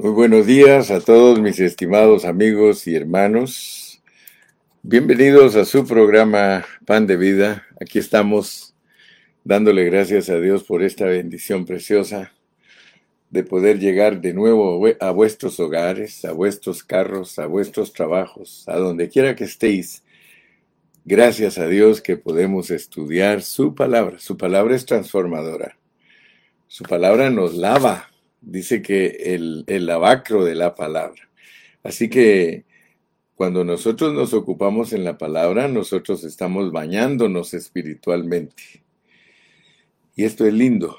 Muy buenos días a todos mis estimados amigos y hermanos. Bienvenidos a su programa Pan de Vida. Aquí estamos dándole gracias a Dios por esta bendición preciosa de poder llegar de nuevo a vuestros hogares, a vuestros carros, a vuestros trabajos, a donde quiera que estéis. Gracias a Dios que podemos estudiar su palabra. Su palabra es transformadora. Su palabra nos lava, dice que el, el lavacro de la palabra. Así que cuando nosotros nos ocupamos en la palabra, nosotros estamos bañándonos espiritualmente. Y esto es lindo,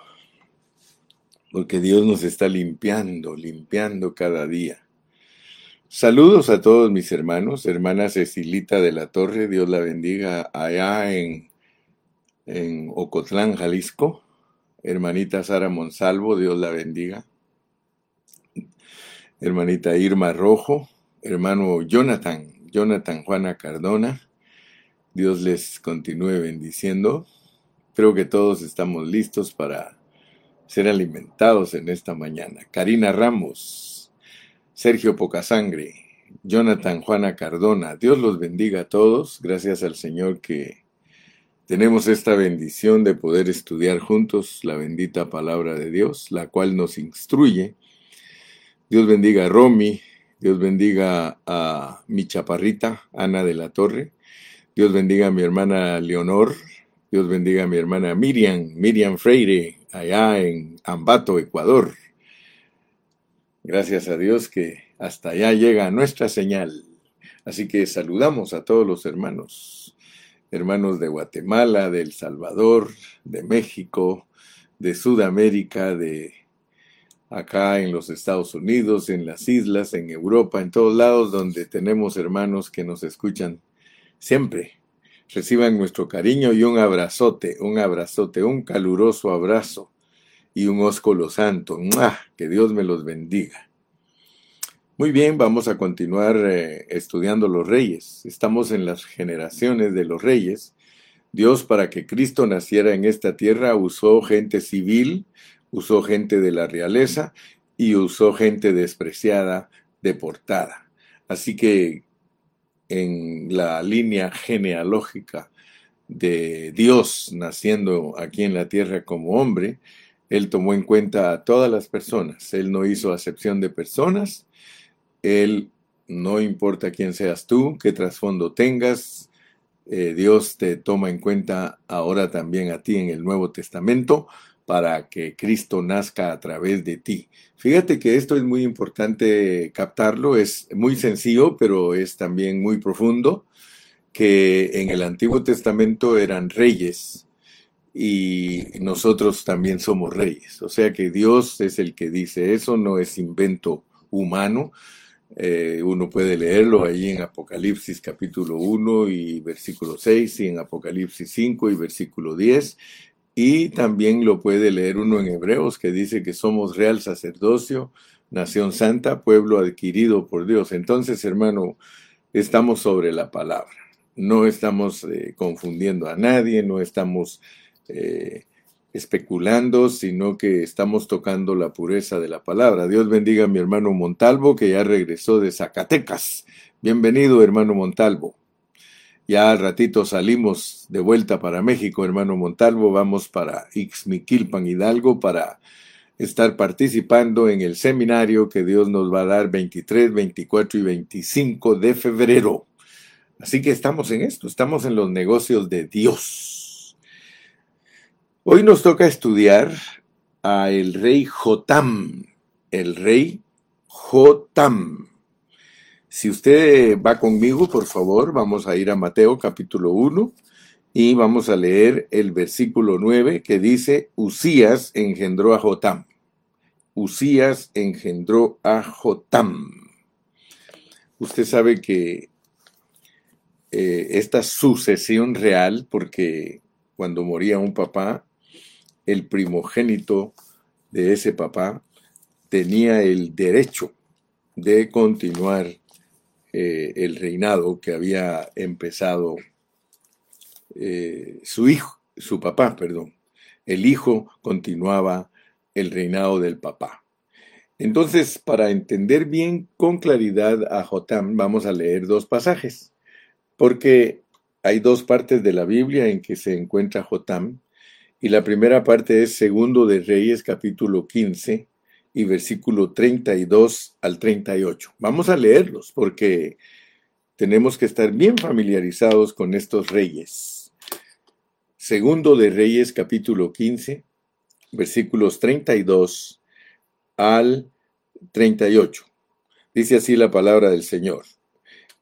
porque Dios nos está limpiando, limpiando cada día. Saludos a todos mis hermanos, hermana Cecilita de la Torre, Dios la bendiga allá en, en Ocotlán, Jalisco. Hermanita Sara Monsalvo, Dios la bendiga hermanita Irma Rojo, hermano Jonathan, Jonathan Juana Cardona. Dios les continúe bendiciendo. Creo que todos estamos listos para ser alimentados en esta mañana. Karina Ramos, Sergio Pocasangre, Jonathan Juana Cardona. Dios los bendiga a todos. Gracias al Señor que tenemos esta bendición de poder estudiar juntos la bendita palabra de Dios, la cual nos instruye Dios bendiga a Romy, Dios bendiga a mi chaparrita, Ana de la Torre, Dios bendiga a mi hermana Leonor, Dios bendiga a mi hermana Miriam, Miriam Freire, allá en Ambato, Ecuador. Gracias a Dios que hasta allá llega nuestra señal. Así que saludamos a todos los hermanos, hermanos de Guatemala, de El Salvador, de México, de Sudamérica, de acá en los Estados Unidos, en las islas, en Europa, en todos lados donde tenemos hermanos que nos escuchan siempre. Reciban nuestro cariño y un abrazote, un abrazote, un caluroso abrazo y un ósculo santo. Que Dios me los bendiga. Muy bien, vamos a continuar eh, estudiando los reyes. Estamos en las generaciones de los reyes. Dios, para que Cristo naciera en esta tierra, usó gente civil, usó gente de la realeza y usó gente despreciada, deportada. Así que en la línea genealógica de Dios naciendo aquí en la tierra como hombre, Él tomó en cuenta a todas las personas. Él no hizo acepción de personas. Él no importa quién seas tú, qué trasfondo tengas, eh, Dios te toma en cuenta ahora también a ti en el Nuevo Testamento para que Cristo nazca a través de ti. Fíjate que esto es muy importante captarlo, es muy sencillo, pero es también muy profundo, que en el Antiguo Testamento eran reyes y nosotros también somos reyes. O sea que Dios es el que dice eso, no es invento humano. Eh, uno puede leerlo ahí en Apocalipsis capítulo 1 y versículo 6 y en Apocalipsis 5 y versículo 10 y también lo puede leer uno en Hebreos que dice que somos real sacerdocio, nación santa, pueblo adquirido por Dios. Entonces, hermano, estamos sobre la palabra. No estamos eh, confundiendo a nadie, no estamos eh, especulando, sino que estamos tocando la pureza de la palabra. Dios bendiga a mi hermano Montalvo, que ya regresó de Zacatecas. Bienvenido, hermano Montalvo. Ya al ratito salimos de vuelta para México, hermano Montalvo, vamos para Ixmiquilpan, Hidalgo, para estar participando en el seminario que Dios nos va a dar 23, 24 y 25 de febrero. Así que estamos en esto, estamos en los negocios de Dios. Hoy nos toca estudiar a el rey Jotam, el rey Jotam. Si usted va conmigo, por favor, vamos a ir a Mateo capítulo 1 y vamos a leer el versículo 9 que dice, Usías engendró a Jotam. Usías engendró a Jotam. Usted sabe que eh, esta sucesión real, porque cuando moría un papá, el primogénito de ese papá tenía el derecho de continuar eh, el reinado que había empezado eh, su hijo, su papá, perdón. El hijo continuaba el reinado del papá. Entonces, para entender bien con claridad a Jotam, vamos a leer dos pasajes, porque hay dos partes de la Biblia en que se encuentra Jotam, y la primera parte es Segundo de Reyes, capítulo 15, y versículo 32 al 38. Vamos a leerlos, porque tenemos que estar bien familiarizados con estos reyes. Segundo de Reyes, capítulo 15, versículos 32 al 38. Dice así la palabra del Señor.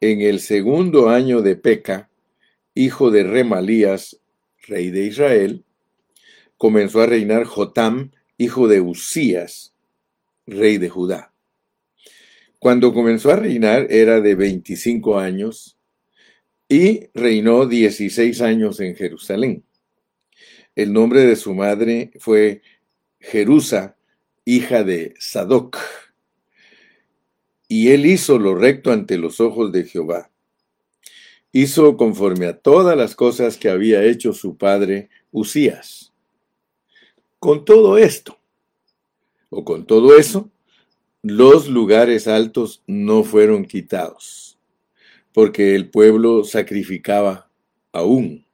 En el segundo año de Peca, hijo de Remalías, rey de Israel, comenzó a reinar Jotam, hijo de Usías, rey de Judá. Cuando comenzó a reinar era de 25 años y reinó 16 años en Jerusalén. El nombre de su madre fue Jerusa, hija de Sadoc. Y él hizo lo recto ante los ojos de Jehová. Hizo conforme a todas las cosas que había hecho su padre Usías. Con todo esto, o con todo eso, los lugares altos no fueron quitados, porque el pueblo sacrificaba aún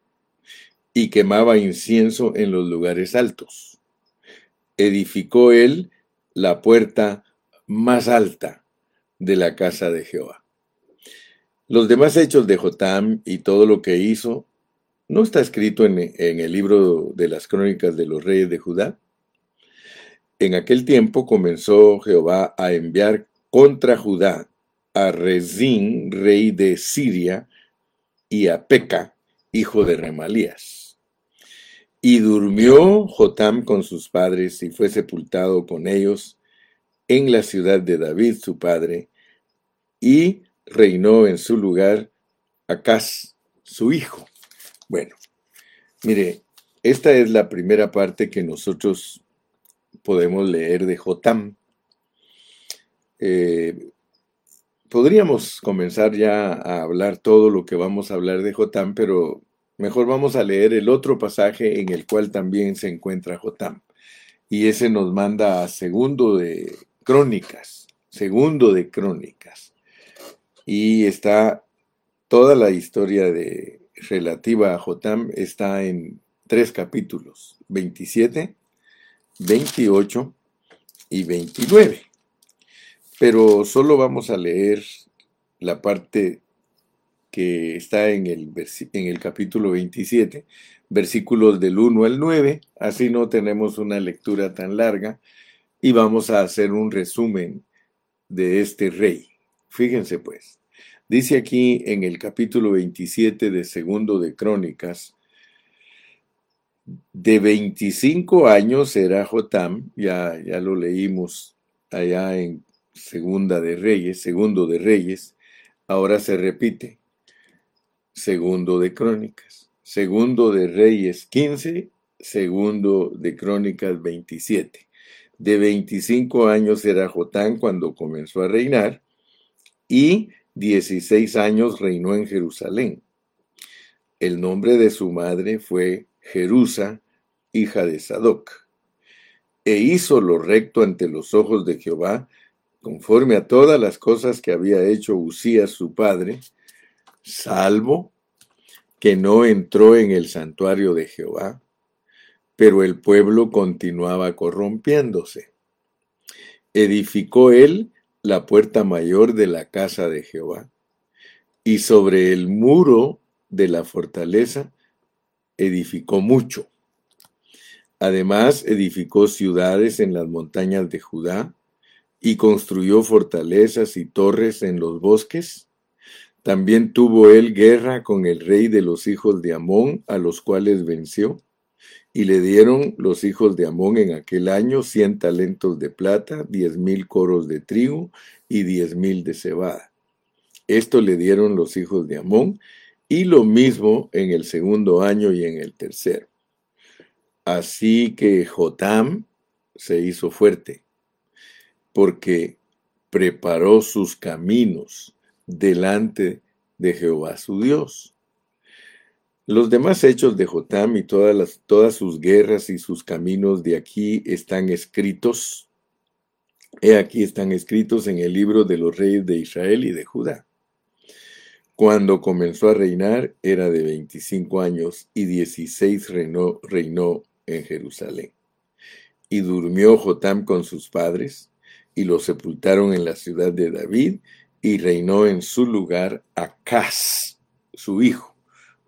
y quemaba incienso en los lugares altos edificó él la puerta más alta de la casa de Jehová. Los demás hechos de Jotam y todo lo que hizo no está escrito en, el libro de las crónicas de los reyes de Judá. En aquel tiempo comenzó Jehová a enviar contra Judá a Rezín, rey de Siria, y a Peca, hijo de Remalías y durmió Jotam con sus padres y fue sepultado con ellos en la ciudad de David, su padre, y reinó en su lugar Acaz, su hijo. Bueno, mire, esta es la primera parte que nosotros podemos leer de Jotam. Eh, podríamos comenzar ya a hablar todo lo que vamos a hablar de Jotam, pero Mejor vamos a leer el otro pasaje en el cual también se encuentra Jotam. Y ese nos manda a segundo de Crónicas, segundo de Crónicas. Y está toda la historia de relativa a Jotam está en tres capítulos, 27, 28 y 29. Pero solo vamos a leer la parte que está en el, en el capítulo 27, versículos del 1 al 9, así no tenemos una lectura tan larga, y vamos a hacer un resumen de este rey. Fíjense pues, dice aquí en el capítulo 27 de Segundo de Crónicas, de 25 años era Jotam, ya, ya lo leímos allá en Segunda de Reyes, Segundo de Reyes, ahora se repite. Segundo de Crónicas, Segundo de Reyes 15, Segundo de Crónicas 27. De 25 años era Jotán cuando comenzó a reinar y 16 años reinó en Jerusalén. El nombre de su madre fue Jerusa, hija de Sadoc. E hizo lo recto ante los ojos de Jehová, conforme a todas las cosas que había hecho Usías su padre, salvo que no entró en el santuario de Jehová, pero el pueblo continuaba corrompiéndose. Edificó él la puerta mayor de la casa de Jehová, y sobre el muro de la fortaleza edificó mucho. Además, edificó ciudades en las montañas de Judá, y construyó fortalezas y torres en los bosques, también tuvo él guerra con el rey de los hijos de Amón, a los cuales venció, y le dieron los hijos de Amón en aquel año cien talentos de plata, diez mil coros de trigo y diez mil de cebada. Esto le dieron los hijos de Amón, y lo mismo en el segundo año y en el tercero. Así que Jotam se hizo fuerte, porque preparó sus caminos delante de Jehová su Dios. Los demás hechos de Jotam y todas, las, todas sus guerras y sus caminos de aquí están escritos He aquí están escritos en el libro de los reyes de Israel y de Judá. Cuando comenzó a reinar era de 25 años y 16 reinó, en Jerusalén. Y durmió Jotam con sus padres y lo sepultaron en la ciudad de David y reinó en su lugar Acaz, su hijo.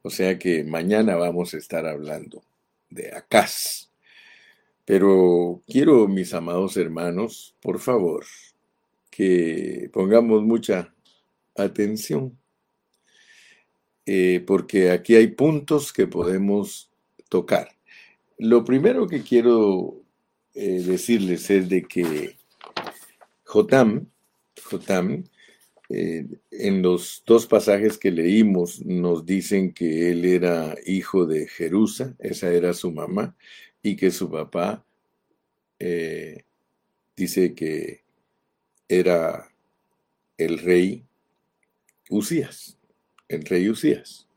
O sea que mañana vamos a estar hablando de Acaz. Pero quiero, mis amados hermanos, por favor, que pongamos mucha atención, eh, porque aquí hay puntos que podemos tocar. Lo primero que quiero eh, decirles es de que Jotam, Jotam eh, en los dos pasajes que leímos nos dicen que él era hijo de Jerusa, esa era su mamá, y que su papá eh, dice que era el rey Usías, el rey Usías.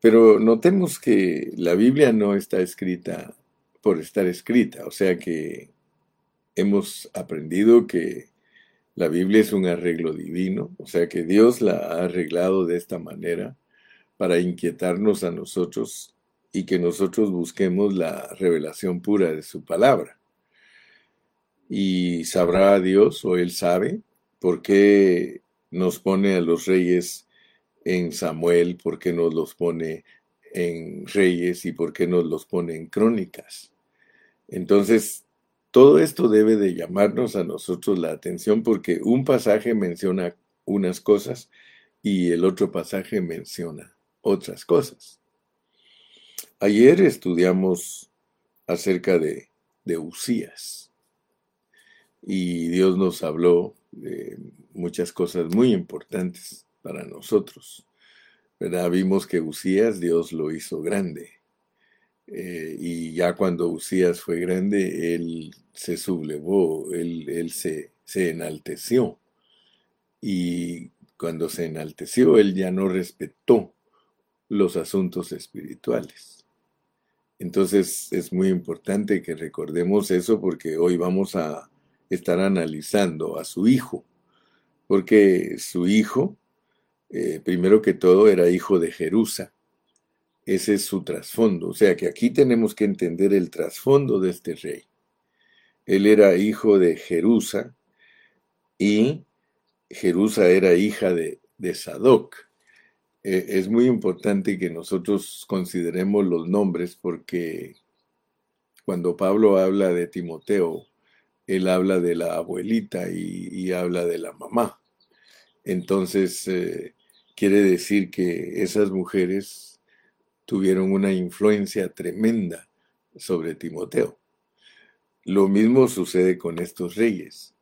Pero notemos que la Biblia no está escrita por estar escrita, o sea que hemos aprendido que la Biblia es un arreglo divino, o sea que Dios la ha arreglado de esta manera para inquietarnos a nosotros y que nosotros busquemos la revelación pura de su palabra. Y sabrá Dios, o Él sabe, por qué nos pone a los reyes en Samuel, por qué nos los pone en reyes y por qué nos los pone en crónicas. Entonces, todo esto debe de llamarnos a nosotros la atención porque un pasaje menciona unas cosas y el otro pasaje menciona otras cosas. Ayer estudiamos acerca de, de Usías y Dios nos habló de muchas cosas muy importantes para nosotros. Vimos que Usías Dios lo hizo grande eh, y ya cuando Usías fue grande, él se sublevó, él, se, se enalteció. Y cuando se enalteció, él ya no respetó los asuntos espirituales. Entonces es muy importante que recordemos eso porque hoy vamos a estar analizando a su hijo, porque su hijo, eh, primero que todo, era hijo de Jerusa, ese es su trasfondo. O sea que aquí tenemos que entender el trasfondo de este rey. Él era hijo de Jerusa y Jerusa era hija de, Sadoc. E, es muy importante que nosotros consideremos los nombres porque cuando Pablo habla de Timoteo, él habla de la abuelita y, habla de la mamá. Entonces, eh, quiere decir que esas mujeres tuvieron una influencia tremenda sobre Timoteo. Lo mismo sucede con estos reyes.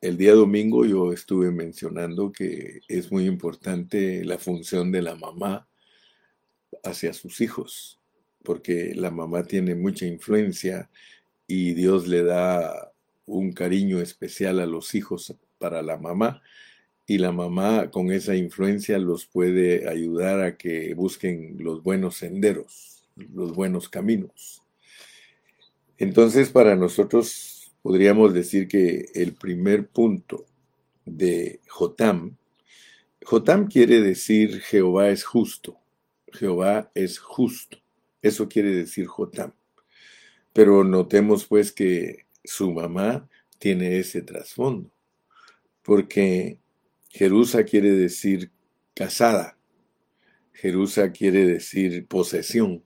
El día domingo yo estuve mencionando que es muy importante la función de la mamá hacia sus hijos, porque la mamá tiene mucha influencia y Dios le da un cariño especial a los hijos para la mamá y la mamá con esa influencia los puede ayudar a que busquen los buenos senderos, los buenos caminos. Entonces, para nosotros podríamos decir que el primer punto de Jotam, Jotam quiere decir Jehová es justo, Jehová es justo, eso quiere decir Jotam. Pero notemos pues que su mamá tiene ese trasfondo, porque Jerusa quiere decir casada. Jerusa quiere decir posesión.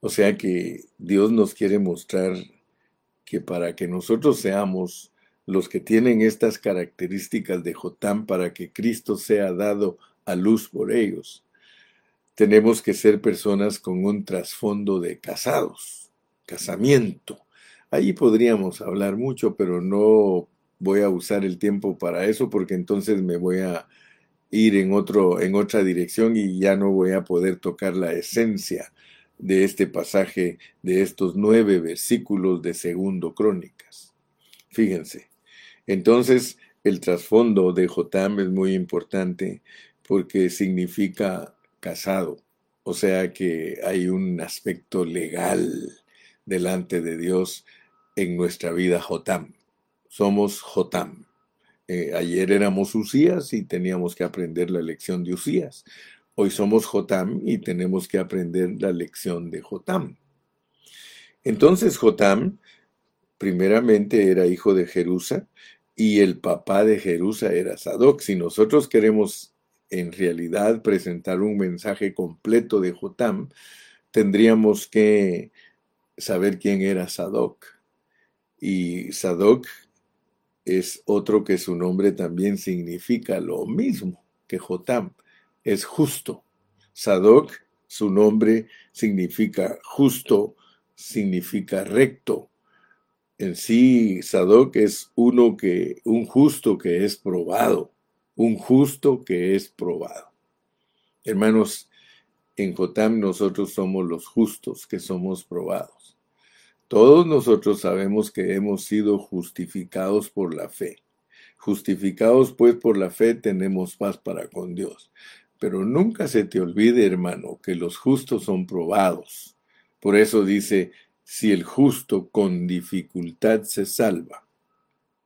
O sea que Dios nos quiere mostrar que para que nosotros seamos los que tienen estas características de Jotam para que Cristo sea dado a luz por ellos, tenemos que ser personas con un trasfondo de casados, casamiento. Ahí podríamos hablar mucho, pero no voy a usar el tiempo para eso porque entonces me voy a ir en, otro, en otra dirección y ya no voy a poder tocar la esencia de este pasaje, de estos nueve versículos de Segundo Crónicas. Fíjense. Entonces, el trasfondo de Jotam es muy importante porque significa casado, o sea que hay un aspecto legal delante de Dios en nuestra vida Jotam somos Jotam. Eh, ayer éramos Usías y teníamos que aprender la lección de Usías. Hoy somos Jotam y tenemos que aprender la lección de Jotam. Entonces Jotam, primeramente era hijo de Jerusa y el papá de Jerusa era Sadoc. Si nosotros queremos en realidad presentar un mensaje completo de Jotam, tendríamos que saber quién era Sadoc. Y Sadoc es otro que su nombre también significa lo mismo que Jotam, es justo. Sadoc, su nombre significa justo, significa recto. En sí, Sadoc es uno que, un justo que es probado, un justo que es probado. Hermanos, en Jotam nosotros somos los justos que somos probados. Todos nosotros sabemos que hemos sido justificados por la fe. Justificados pues por la fe tenemos paz para con Dios. Pero nunca se te olvide, hermano, que los justos son probados. Por eso dice, si el justo con dificultad se salva,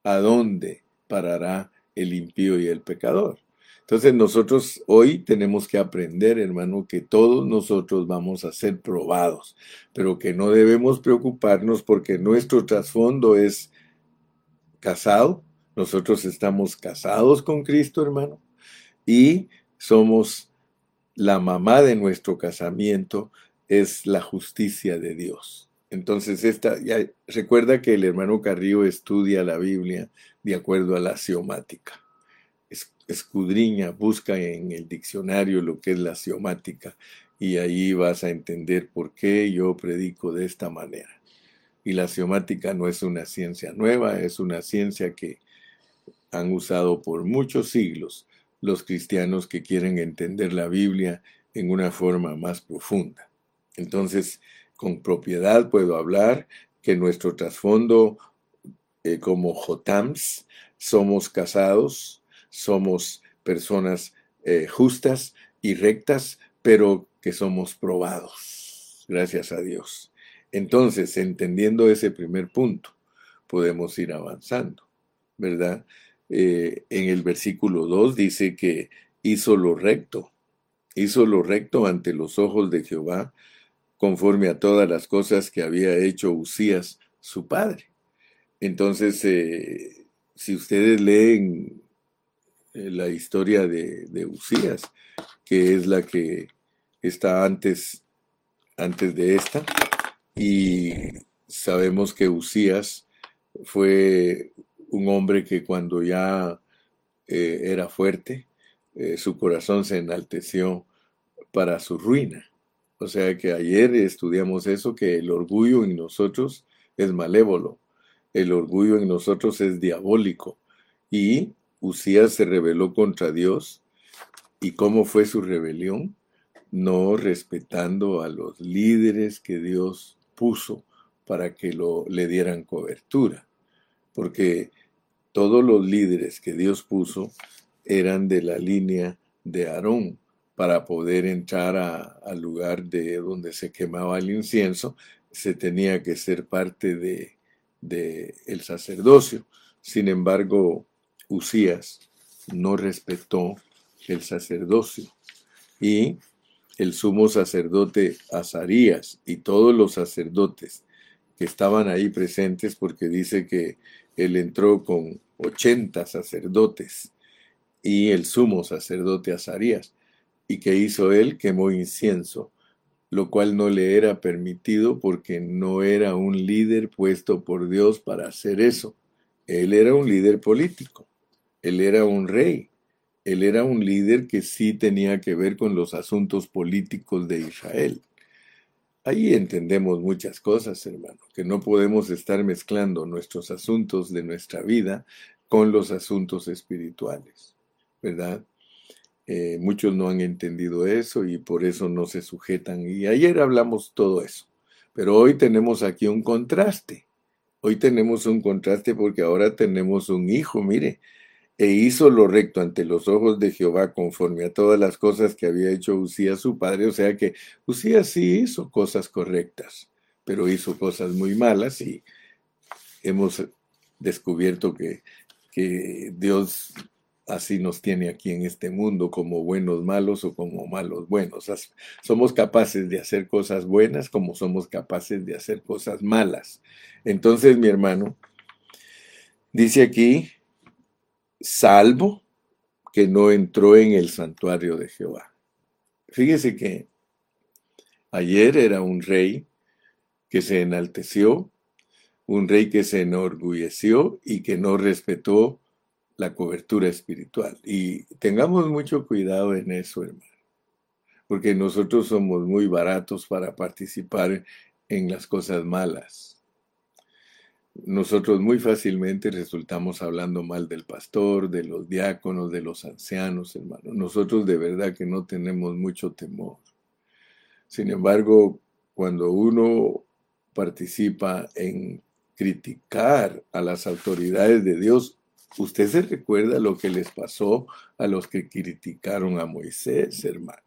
¿a dónde parará el impío y el pecador? Entonces nosotros hoy tenemos que aprender, hermano, que todos nosotros vamos a ser probados, pero que no debemos preocuparnos porque nuestro trasfondo es casado. Nosotros estamos casados con Cristo, hermano, y somos la mamá de nuestro casamiento, es la justicia de Dios. Entonces, esta, ya, recuerda que el hermano Carrillo estudia la Biblia de acuerdo a la axiomática escudriña, busca en el diccionario lo que es la axiomática y ahí vas a entender por qué yo predico de esta manera. Y la axiomática no es una ciencia nueva, es una ciencia que han usado por muchos siglos los cristianos que quieren entender la Biblia en una forma más profunda. Entonces, con propiedad puedo hablar que nuestro trasfondo eh, como Jotams somos casados, somos personas eh, justas y rectas, pero que somos probados. Gracias a Dios. Entonces, entendiendo ese primer punto, podemos ir avanzando, ¿verdad? Eh, en el versículo 2 dice que hizo lo recto, hizo lo recto ante los ojos de Jehová, conforme a todas las cosas que había hecho Usías, su padre. Entonces, eh, si ustedes leen la historia de, de, Usías, que es la que está antes, antes de esta. Y sabemos que Usías fue un hombre que cuando ya eh, era fuerte, eh, su corazón se enalteció para su ruina. O sea que ayer estudiamos eso, que el orgullo en nosotros es malévolo, el orgullo en nosotros es diabólico y Usías se rebeló contra Dios. ¿Y cómo fue su rebelión? No respetando a los líderes que Dios puso para que lo, le dieran cobertura. Porque todos los líderes que Dios puso eran de la línea de Aarón para poder entrar al lugar de donde se quemaba el incienso, se tenía que ser parte de, de el sacerdocio. Sin embargo, Usías no respetó el sacerdocio y el sumo sacerdote Azarías y todos los sacerdotes que estaban ahí presentes porque dice que él entró con 80 sacerdotes y el sumo sacerdote Azarías y que hizo él quemó incienso lo cual no le era permitido porque no era un líder puesto por Dios para hacer eso. Él era un líder político. Él era un rey, él era un líder que sí tenía que ver con los asuntos políticos de Israel. Ahí entendemos muchas cosas, hermano, que no podemos estar mezclando nuestros asuntos de nuestra vida con los asuntos espirituales, ¿verdad? Eh, muchos no han entendido eso y por eso no se sujetan. Y ayer hablamos todo eso. Pero hoy tenemos aquí un contraste. Hoy tenemos un contraste porque ahora tenemos un hijo, mire, e hizo lo recto ante los ojos de Jehová conforme a todas las cosas que había hecho Usías su padre. O sea que Usías sí hizo cosas correctas, pero hizo cosas muy malas y hemos descubierto que, que Dios así nos tiene aquí en este mundo, como buenos malos o como malos buenos. Somos capaces de hacer cosas buenas como somos capaces de hacer cosas malas. Entonces, mi hermano, dice aquí, salvo que no entró en el santuario de Jehová. Fíjese que ayer era un rey que se enalteció, un rey que se enorgulleció y que no respetó la cobertura espiritual. Y tengamos mucho cuidado en eso, hermano, porque nosotros somos muy baratos para participar en las cosas malas. Nosotros muy fácilmente resultamos hablando mal del pastor, de los diáconos, de los ancianos, hermano. Nosotros de verdad que no tenemos mucho temor. Sin embargo, cuando uno participa en criticar a las autoridades de Dios, Usted se recuerda lo que les pasó a los que criticaron a Moisés, hermano.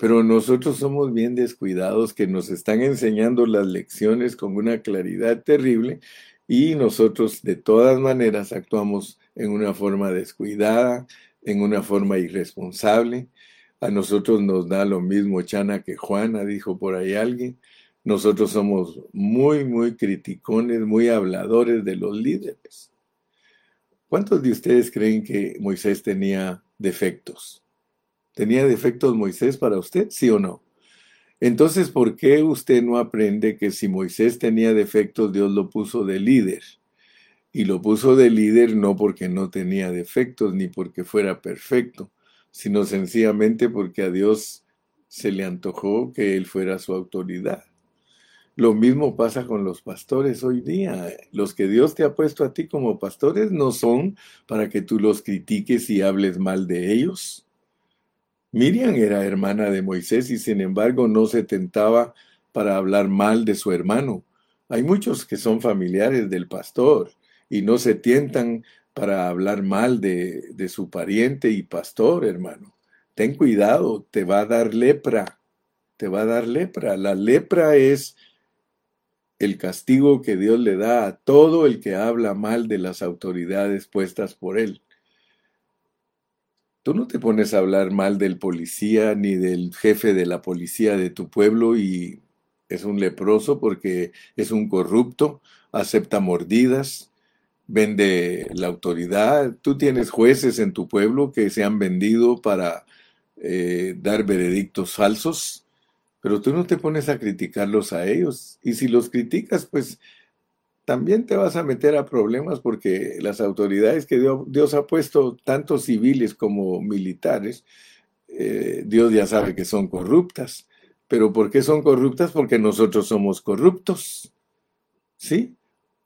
Pero nosotros somos bien descuidados que nos están enseñando las lecciones con una claridad terrible y nosotros de todas maneras actuamos en una forma descuidada, en una forma irresponsable. A nosotros nos da lo mismo Chana que Juana, dijo por ahí alguien. Nosotros somos muy, muy criticones, muy habladores de los líderes. ¿Cuántos de ustedes creen que Moisés tenía defectos? ¿Tenía defectos Moisés para usted, sí o no? Entonces, ¿por qué usted no aprende que si Moisés tenía defectos, Dios lo puso de líder? Y lo puso de líder no porque no tenía defectos ni porque fuera perfecto, sino sencillamente porque a Dios se le antojó que él fuera su autoridad. Lo mismo pasa con los pastores hoy día. Los que Dios te ha puesto a ti como pastores no son para que tú los critiques y hables mal de ellos. Miriam era hermana de Moisés y sin embargo no se tentaba para hablar mal de su hermano. Hay muchos que son familiares del pastor y no se tientan para hablar mal de, de su pariente y pastor, hermano. Ten cuidado, te va a dar lepra, te va a dar lepra. La lepra es el castigo que Dios le da a todo el que habla mal de las autoridades puestas por él. Tú no te pones a hablar mal del policía ni del jefe de la policía de tu pueblo y es un leproso porque es un corrupto, acepta mordidas, vende la autoridad. Tú tienes jueces en tu pueblo que se han vendido para eh, dar veredictos falsos pero tú no te pones a criticarlos a ellos. Y si los criticas, pues también te vas a meter a problemas porque las autoridades que Dios, ha puesto, tanto civiles como militares, eh, Dios ya sabe que son corruptas. Pero ¿por qué son corruptas? Porque nosotros somos corruptos. ¿Sí?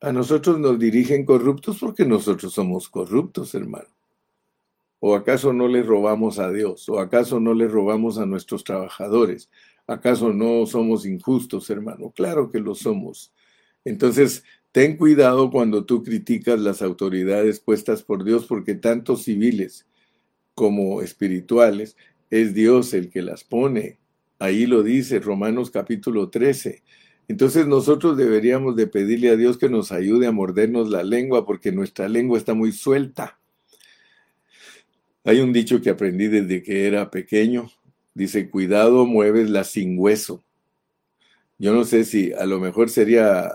A nosotros nos dirigen corruptos porque nosotros somos corruptos, hermano. ¿O acaso no le robamos a Dios? ¿O acaso no le robamos a nuestros trabajadores? ¿Acaso no somos injustos, hermano? Claro que lo somos. Entonces, ten cuidado cuando tú criticas las autoridades puestas por Dios, porque tanto civiles como espirituales, es Dios el que las pone. Ahí lo dice Romanos capítulo 13. Entonces nosotros deberíamos de pedirle a Dios que nos ayude a mordernos la lengua porque nuestra lengua está muy suelta. Hay un dicho que aprendí desde que era pequeño Dice, cuidado, mueves la sin hueso. Yo no sé si a lo mejor sería,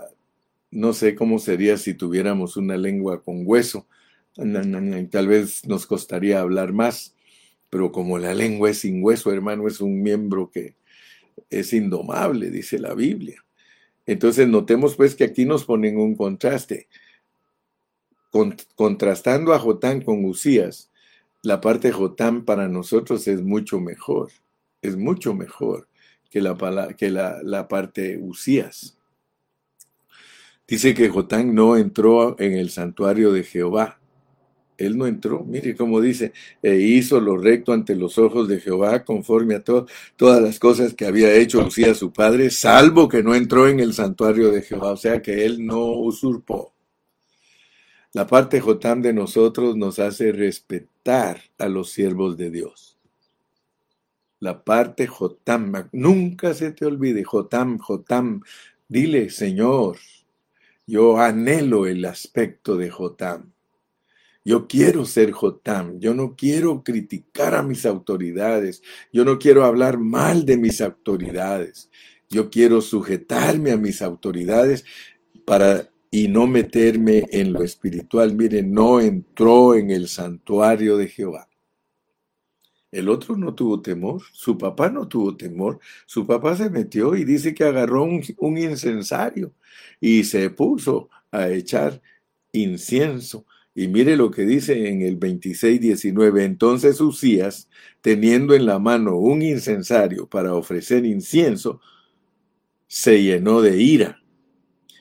no sé cómo sería si tuviéramos una lengua con hueso. Tal vez nos costaría hablar más, pero como la lengua es sin hueso, hermano, es un miembro que es indomable, dice la Biblia. Entonces notemos pues que aquí nos ponen un contraste. contrastando a Jotán con Usías, la parte de Jotán para nosotros es mucho mejor es mucho mejor que la, que la, parte Usías. Dice que Jotán no entró en el santuario de Jehová. Él no entró, mire cómo dice, e hizo lo recto ante los ojos de Jehová conforme a todas las cosas que había hecho Usías su padre, salvo que no entró en el santuario de Jehová, o sea que él no usurpó. La parte Jotán de nosotros nos hace respetar a los siervos de Dios la parte Jotam. Nunca se te olvide, Jotam, Jotam. Dile, Señor, Yo anhelo el aspecto de Jotam. Yo quiero ser Jotam, yo no quiero criticar a mis autoridades, yo no quiero hablar mal de mis autoridades, yo quiero sujetarme a mis autoridades para y no meterme en lo espiritual. Miren, no entró en el santuario de Jehová. El otro no tuvo temor, su papá no tuvo temor, su papá se metió y dice que agarró un, incensario y se puso a echar incienso. Y mire lo que dice en el 26-19. Entonces Usías, teniendo en la mano un incensario para ofrecer incienso, se llenó de ira.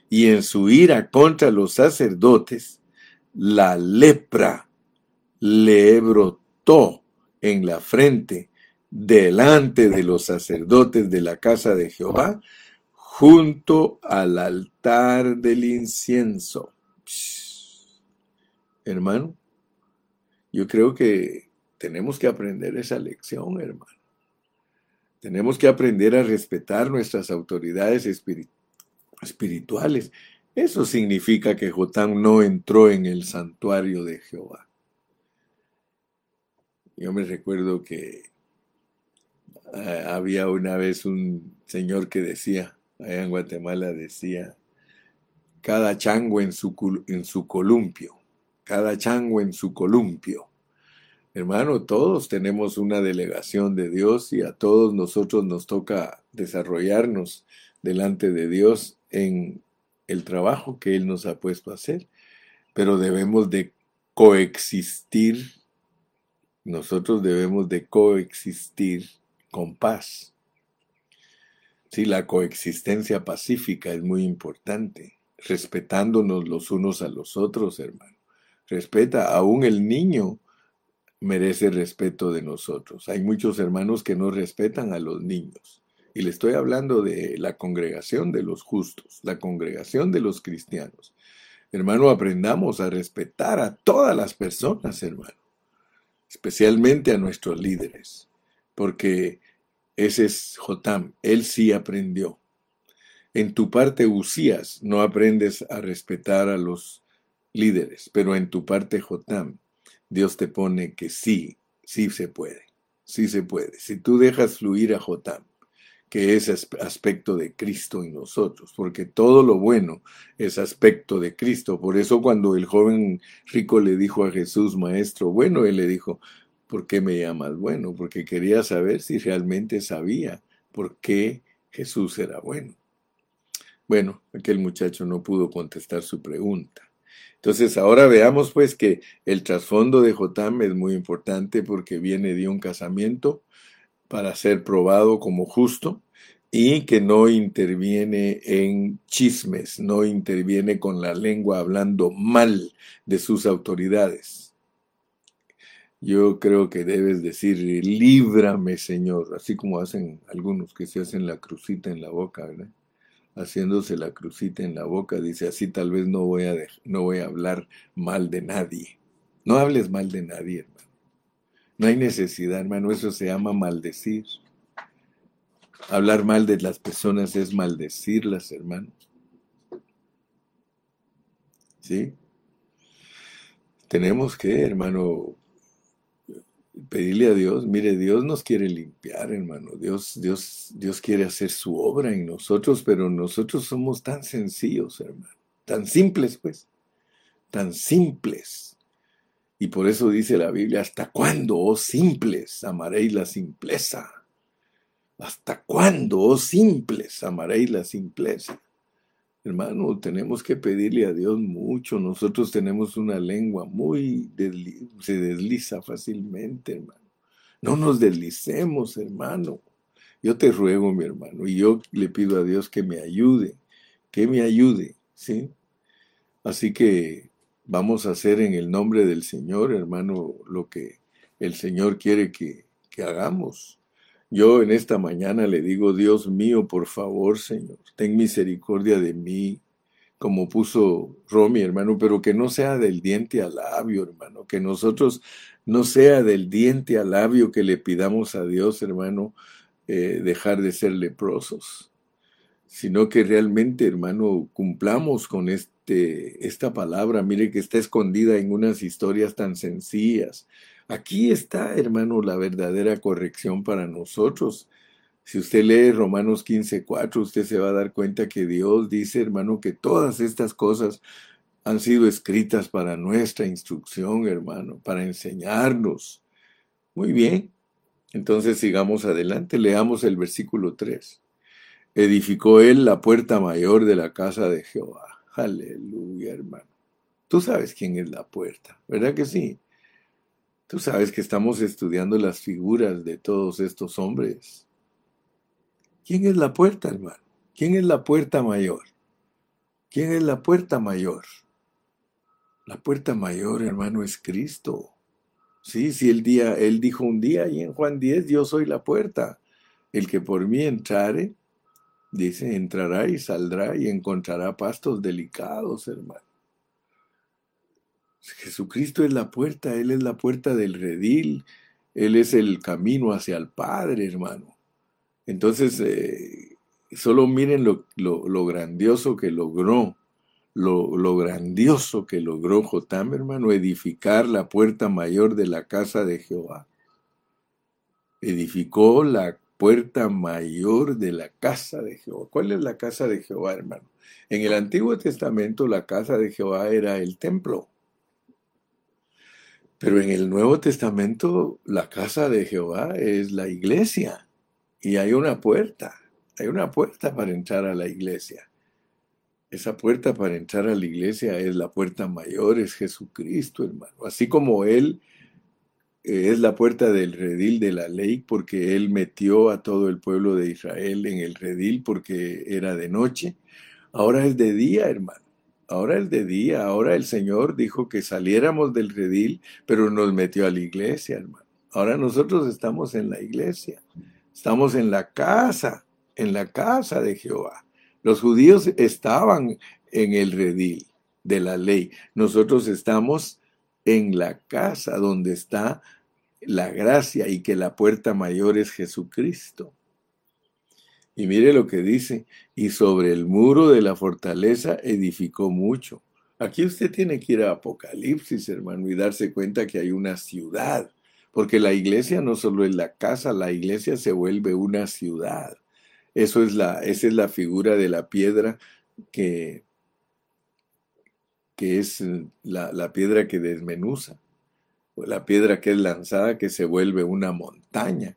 Y en su ira contra los sacerdotes, la lepra le brotó en la frente delante de los sacerdotes de la casa de Jehová, junto al altar del incienso. Hermano, yo creo que tenemos que aprender esa lección, hermano. Tenemos que aprender a respetar nuestras autoridades espirituales. Eso significa que Jotán no entró en el santuario de Jehová. Yo me recuerdo que ah, había una vez un señor que decía, allá en Guatemala decía, cada chango en su, en su columpio, cada chango en su columpio. Hermano, todos tenemos una delegación de Dios y a todos nosotros nos toca desarrollarnos delante de Dios en el trabajo que Él nos ha puesto a hacer, pero debemos de coexistir nosotros debemos de coexistir con paz. Sí, la coexistencia pacífica es muy importante, respetándonos los unos a los otros, hermano. Respeta, aún el niño merece respeto de nosotros. Hay muchos hermanos que no respetan a los niños. Y le estoy hablando de la congregación de los justos, la congregación de los cristianos. Hermano, aprendamos a respetar a todas las personas, hermano especialmente a nuestros líderes, porque ese es Jotam, él sí aprendió. En tu parte Usías no aprendes a respetar a los líderes, pero en tu parte Jotam, Dios te pone que sí, sí se puede, sí se puede. Si tú dejas fluir a Jotam, que es aspecto de Cristo en nosotros, porque todo lo bueno es aspecto de Cristo. Por eso cuando el joven rico le dijo a Jesús, Maestro, bueno, él le dijo, ¿por qué me llamas bueno? Porque quería saber si realmente sabía por qué Jesús era bueno. Bueno, aquel muchacho no pudo contestar su pregunta. Entonces ahora veamos pues que el trasfondo de Jotam es muy importante porque viene de un casamiento para ser probado como justo y que no interviene en chismes, no interviene con la lengua hablando mal de sus autoridades. Yo creo que debes decir, líbrame Señor, así como hacen algunos que se hacen la crucita en la boca, ¿verdad? Haciéndose la crucita en la boca, dice, así tal vez no voy a, no voy a hablar mal de nadie. No hables mal de nadie, hermano. No hay necesidad, hermano, eso se llama maldecir. Hablar mal de las personas es maldecirlas, hermano. ¿Sí? Tenemos que, hermano, pedirle a Dios, mire, Dios nos quiere limpiar, hermano. Dios, Dios, Dios quiere hacer su obra en nosotros, pero nosotros somos tan sencillos, hermano. Tan simples, pues. Tan simples. Y por eso dice la Biblia, ¿hasta cuándo, oh simples, amaréis la simpleza? ¿Hasta cuándo, oh simples, amaréis la simpleza? Hermano, tenemos que pedirle a Dios mucho. Nosotros tenemos una lengua muy, se desliza fácilmente, hermano. No nos deslicemos, hermano. Yo te ruego, mi hermano, y yo le pido a Dios que me ayude, que me ayude, ¿sí? Así que Vamos a hacer en el nombre del Señor, hermano, lo que el Señor quiere que, hagamos. Yo en esta mañana le digo, Dios mío, por favor, Señor, ten misericordia de mí, como puso Romy, hermano, pero que no sea del diente al labio, hermano, que nosotros no sea del diente al labio que le pidamos a Dios, hermano, eh, dejar de ser leprosos, sino que realmente, hermano, cumplamos con este este, esta palabra, mire que está escondida en unas historias tan sencillas. Aquí está, hermano, la verdadera corrección para nosotros. Si usted lee Romanos 15:4, usted se va a dar cuenta que Dios dice, hermano, que todas estas cosas han sido escritas para nuestra instrucción, hermano, para enseñarnos. Muy bien. Entonces sigamos adelante, leamos el versículo 3. Edificó él la puerta mayor de la casa de Jehová. Aleluya, hermano. Tú sabes quién es la puerta, ¿verdad que sí? Tú sabes que estamos estudiando las figuras de todos estos hombres. ¿Quién es la puerta, hermano? ¿Quién es la puerta mayor? ¿Quién es la puerta mayor? La puerta mayor, hermano, es Cristo. Sí, sí, el día, él dijo un día y en Juan 10, yo soy la puerta. El que por mí entrare, dice, entrará y saldrá y encontrará pastos delicados, hermano. Jesucristo es la puerta, Él es la puerta del redil, Él es el camino hacia el Padre, hermano. Entonces, eh, solo miren lo, lo, grandioso que logró, lo, lo, grandioso que logró Jotam, hermano, edificar la puerta mayor de la casa de Jehová. Edificó la puerta mayor de la casa de Jehová. ¿Cuál es la casa de Jehová, hermano? En el Antiguo Testamento la casa de Jehová era el templo. Pero en el Nuevo Testamento la casa de Jehová es la iglesia. Y hay una puerta, hay una puerta para entrar a la iglesia. Esa puerta para entrar a la iglesia es la puerta mayor, es Jesucristo, hermano. Así como Él es la puerta del redil de la ley, porque Él metió a todo el pueblo de Israel en el redil porque era de noche. Ahora es de día, hermano. Ahora es de día. Ahora el Señor dijo que saliéramos del redil, pero nos metió a la iglesia, hermano. Ahora nosotros estamos en la iglesia. Estamos en la casa, en la casa de Jehová. Los judíos estaban en el redil de la ley. Nosotros estamos en la casa donde está la gracia y que la puerta mayor es Jesucristo. Y mire lo que dice, y sobre el muro de la fortaleza edificó mucho. Aquí usted tiene que ir a Apocalipsis, hermano, y darse cuenta que hay una ciudad porque la iglesia no solo es la casa, la iglesia se vuelve una ciudad. Eso es la, esa es la figura de la piedra que, que es la, la piedra que desmenuza, la piedra que es lanzada que se vuelve una montaña.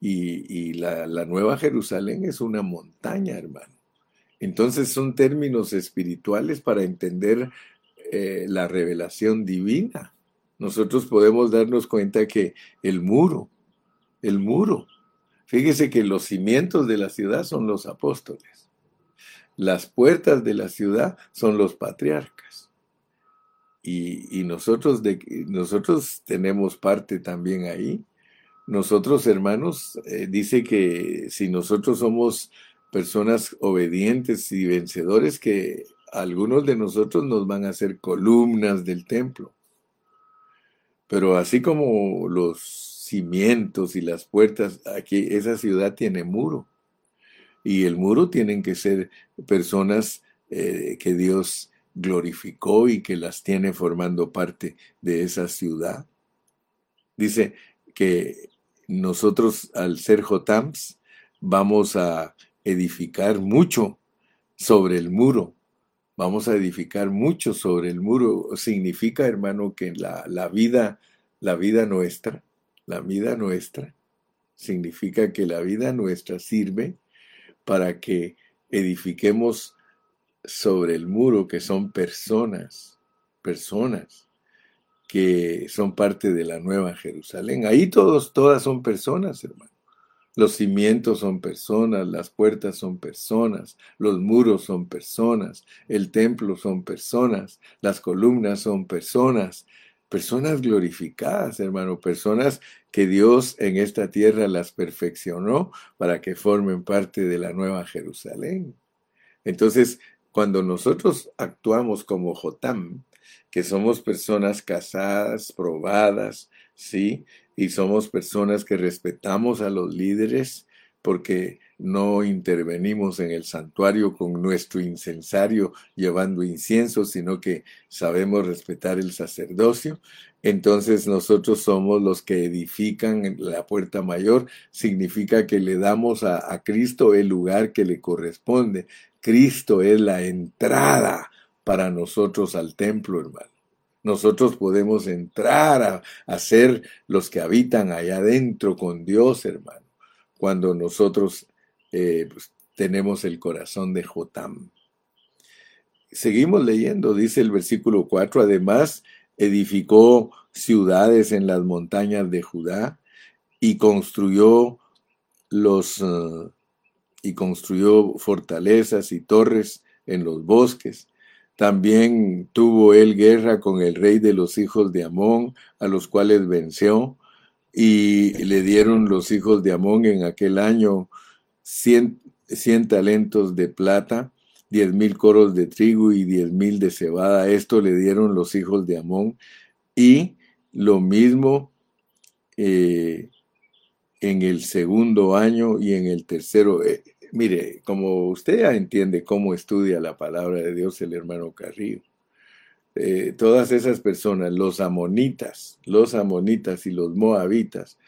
Y, y la, la, Nueva Jerusalén es una montaña, hermano. Entonces son términos espirituales para entender eh, la revelación divina nosotros podemos darnos cuenta que el muro, el muro, fíjese que los cimientos de la ciudad son los apóstoles, las puertas de la ciudad son los patriarcas. Y, nosotros, de, nosotros tenemos parte también ahí. Nosotros, hermanos, eh, dice que si nosotros somos personas obedientes y vencedores, que algunos de nosotros nos van a hacer columnas del templo. Pero así como los cimientos y las puertas, aquí esa ciudad tiene muro. Y el muro tienen que ser personas eh, que Dios glorificó y que las tiene formando parte de esa ciudad. Dice que nosotros al ser Jotams vamos a edificar mucho sobre el muro vamos a edificar mucho sobre el muro. Significa, hermano, que la, la vida, la vida nuestra, la vida nuestra, significa que la vida nuestra sirve para que edifiquemos sobre el muro que son personas, personas que son parte de la nueva Jerusalén. Ahí todos, todas son personas, hermano. Los cimientos son personas, las puertas son personas, los muros son personas, el templo son personas, las columnas son personas, personas glorificadas, hermano, personas que Dios en esta tierra las perfeccionó para que formen parte de la nueva Jerusalén. Entonces, cuando nosotros actuamos como Jotam, que somos personas casadas, probadas, ¿sí? y somos personas que respetamos a los líderes, porque no intervenimos en el santuario con nuestro incensario llevando incienso, sino que sabemos respetar el sacerdocio. Entonces nosotros somos los que edifican la puerta mayor. Significa que le damos a, a Cristo el lugar que le corresponde. Cristo es la entrada para nosotros al templo, hermano. Nosotros podemos entrar a, ser los que habitan allá adentro con Dios, hermano, cuando nosotros eh, pues, tenemos el corazón de Jotam. Seguimos leyendo, dice el versículo 4, además edificó ciudades en las montañas de Judá y construyó los eh, y construyó fortalezas y torres en los bosques también tuvo él guerra con el rey de los hijos de Amón, a los cuales venció, y le dieron los hijos de Amón en aquel año cien, talentos de plata, diez mil coros de trigo y diez mil de cebada. Esto le dieron los hijos de Amón. Y lo mismo eh, en el segundo año y en el tercero. Eh, Mire, como usted ya entiende cómo estudia la palabra de Dios el hermano Carrillo, eh, todas esas personas, los amonitas, los amonitas y los moabitas,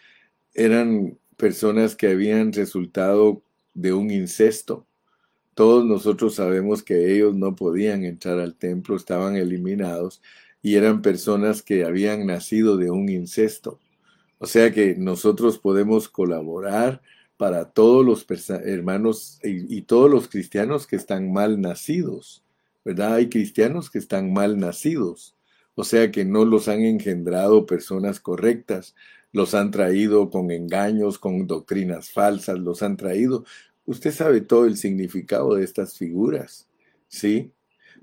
eran personas que habían resultado de un incesto. Todos nosotros sabemos que ellos no podían entrar al templo, estaban eliminados y eran personas que habían nacido de un incesto. O sea que nosotros podemos colaborar para todos los hermanos y, todos los cristianos que están mal nacidos, ¿verdad? Hay cristianos que están mal nacidos, o sea que no los han engendrado personas correctas, los han traído con engaños, con doctrinas falsas, los han traído. Usted sabe todo el significado de estas figuras, ¿sí?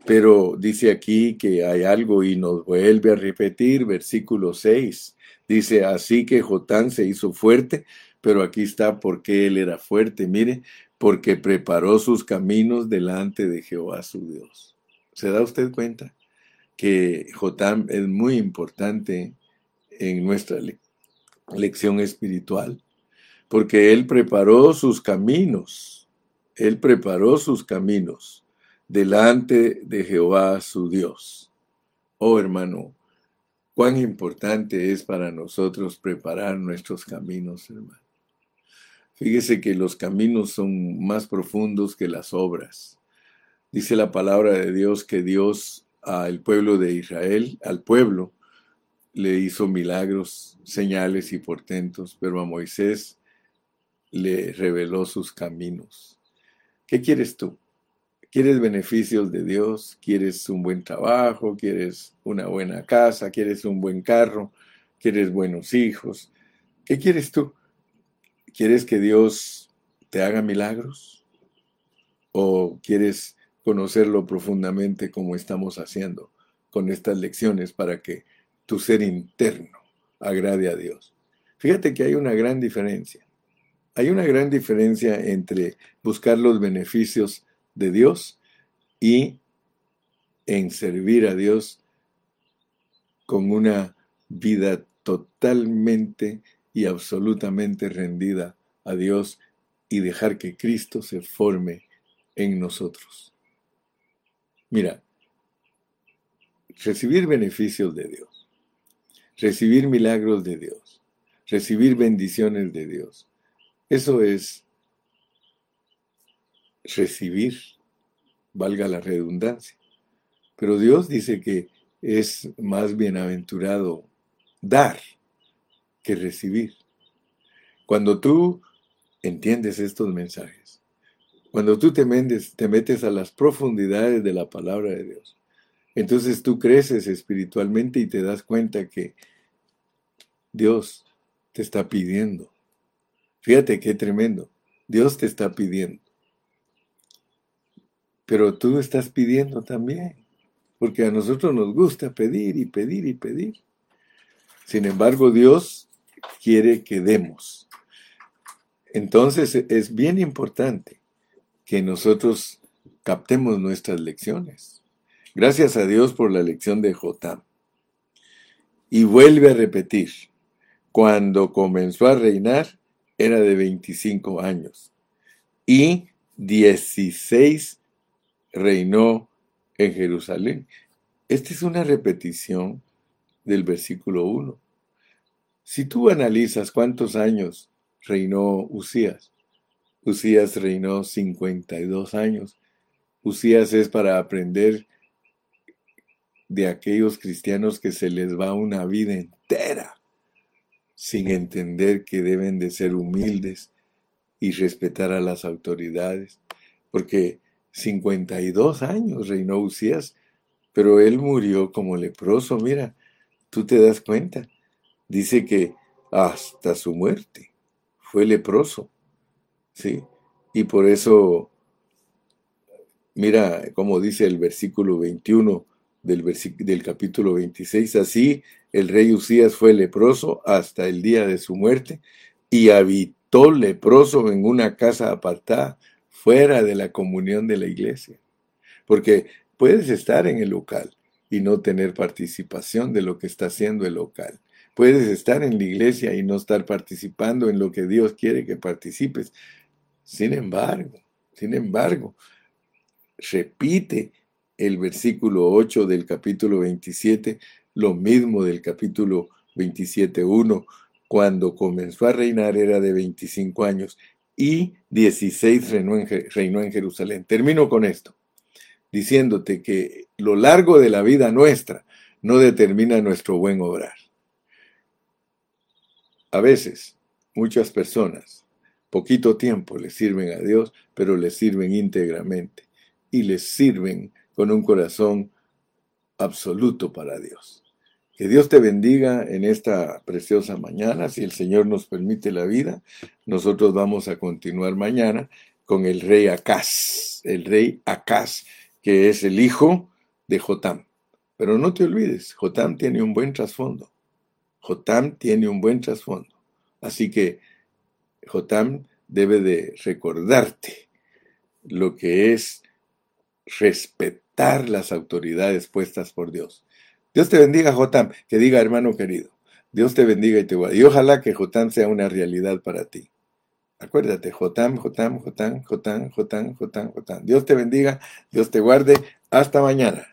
Pero dice aquí que hay algo y nos vuelve a repetir, versículo 6. Dice, así que Jotán se hizo fuerte pero aquí está porque él era fuerte, mire, porque preparó sus caminos delante de Jehová su Dios. ¿Se da usted cuenta que Jotam es muy importante en nuestra lección espiritual? Porque él preparó sus caminos, él preparó sus caminos delante de Jehová su Dios. Oh hermano, cuán importante es para nosotros preparar nuestros caminos, hermano. Fíjese que los caminos son más profundos que las obras. Dice la palabra de Dios que Dios al pueblo de Israel, al pueblo, le hizo milagros, señales y portentos, pero a Moisés le reveló sus caminos. ¿Qué quieres tú? ¿Quieres beneficios de Dios? ¿Quieres un buen trabajo? ¿Quieres una buena casa? ¿Quieres un buen carro? ¿Quieres buenos hijos? ¿Qué quieres tú? ¿Quieres que Dios te haga milagros? ¿O quieres conocerlo profundamente como estamos haciendo con estas lecciones para que tu ser interno agrade a Dios? Fíjate que hay una gran diferencia. Hay una gran diferencia entre buscar los beneficios de Dios y en servir a Dios con una vida totalmente y absolutamente rendida a Dios y dejar que Cristo se forme en nosotros. Mira, recibir beneficios de Dios, recibir milagros de Dios, recibir bendiciones de Dios, eso es recibir, valga la redundancia. Pero Dios dice que es más bienaventurado dar que recibir. Cuando tú entiendes estos mensajes, cuando tú te, te metes a las profundidades de la palabra de Dios, entonces tú creces espiritualmente y te das cuenta que Dios te está pidiendo. Fíjate qué tremendo. Dios te está pidiendo. Pero tú estás pidiendo también. Porque a nosotros nos gusta pedir y pedir y pedir. Sin embargo, Dios quiere que demos. Entonces es bien importante que nosotros captemos nuestras lecciones. Gracias a Dios por la lección de Jotam. Y vuelve a repetir, cuando comenzó a reinar, era de 25 años y 16 reinó en Jerusalén. Esta es una repetición del versículo 1. Si tú analizas cuántos años reinó Usías, Usías reinó 52 años. Usías es para aprender de aquellos cristianos que se les va una vida entera sin entender que deben de ser humildes y respetar a las autoridades, porque 52 años reinó Usías, pero él murió como leproso, mira, tú te das cuenta, dice que hasta su muerte fue leproso, ¿sí? Y por eso, mira como dice el versículo 21, del, del capítulo 26. Así el rey Usías fue leproso hasta el día de su muerte y habitó leproso en una casa apartada fuera de la comunión de la iglesia. Porque puedes estar en el local y no tener participación de lo que está haciendo el local. Puedes estar en la iglesia y no estar participando en lo que Dios quiere que participes. Sin embargo, sin embargo, repite el versículo 8 del capítulo 27, lo mismo del capítulo 27.1, cuando comenzó a reinar era de 25 años y 16 reinó en, reinó en Jerusalén. Termino con esto, diciéndote que lo largo de la vida nuestra no determina nuestro buen obrar. A veces, muchas personas, poquito tiempo le sirven a Dios, pero le sirven íntegramente y les sirven con un corazón absoluto para Dios. Que Dios te bendiga en esta preciosa mañana. Si el Señor nos permite la vida, nosotros vamos a continuar mañana con el rey Acaz, el rey Acaz, que es el hijo de Jotam. Pero no te olvides, Jotam tiene un buen trasfondo. Jotam tiene un buen trasfondo. Así que Jotam debe de recordarte lo que es respetar las autoridades puestas por Dios. Dios te bendiga, Jotam, que diga hermano querido. Dios te bendiga y te guarde. Y ojalá que Jotam sea una realidad para ti. Acuérdate, Jotam, Jotam, Jotam, Jotam, Jotam, Jotam, Jotam. Dios te bendiga, Dios te guarde. Hasta mañana.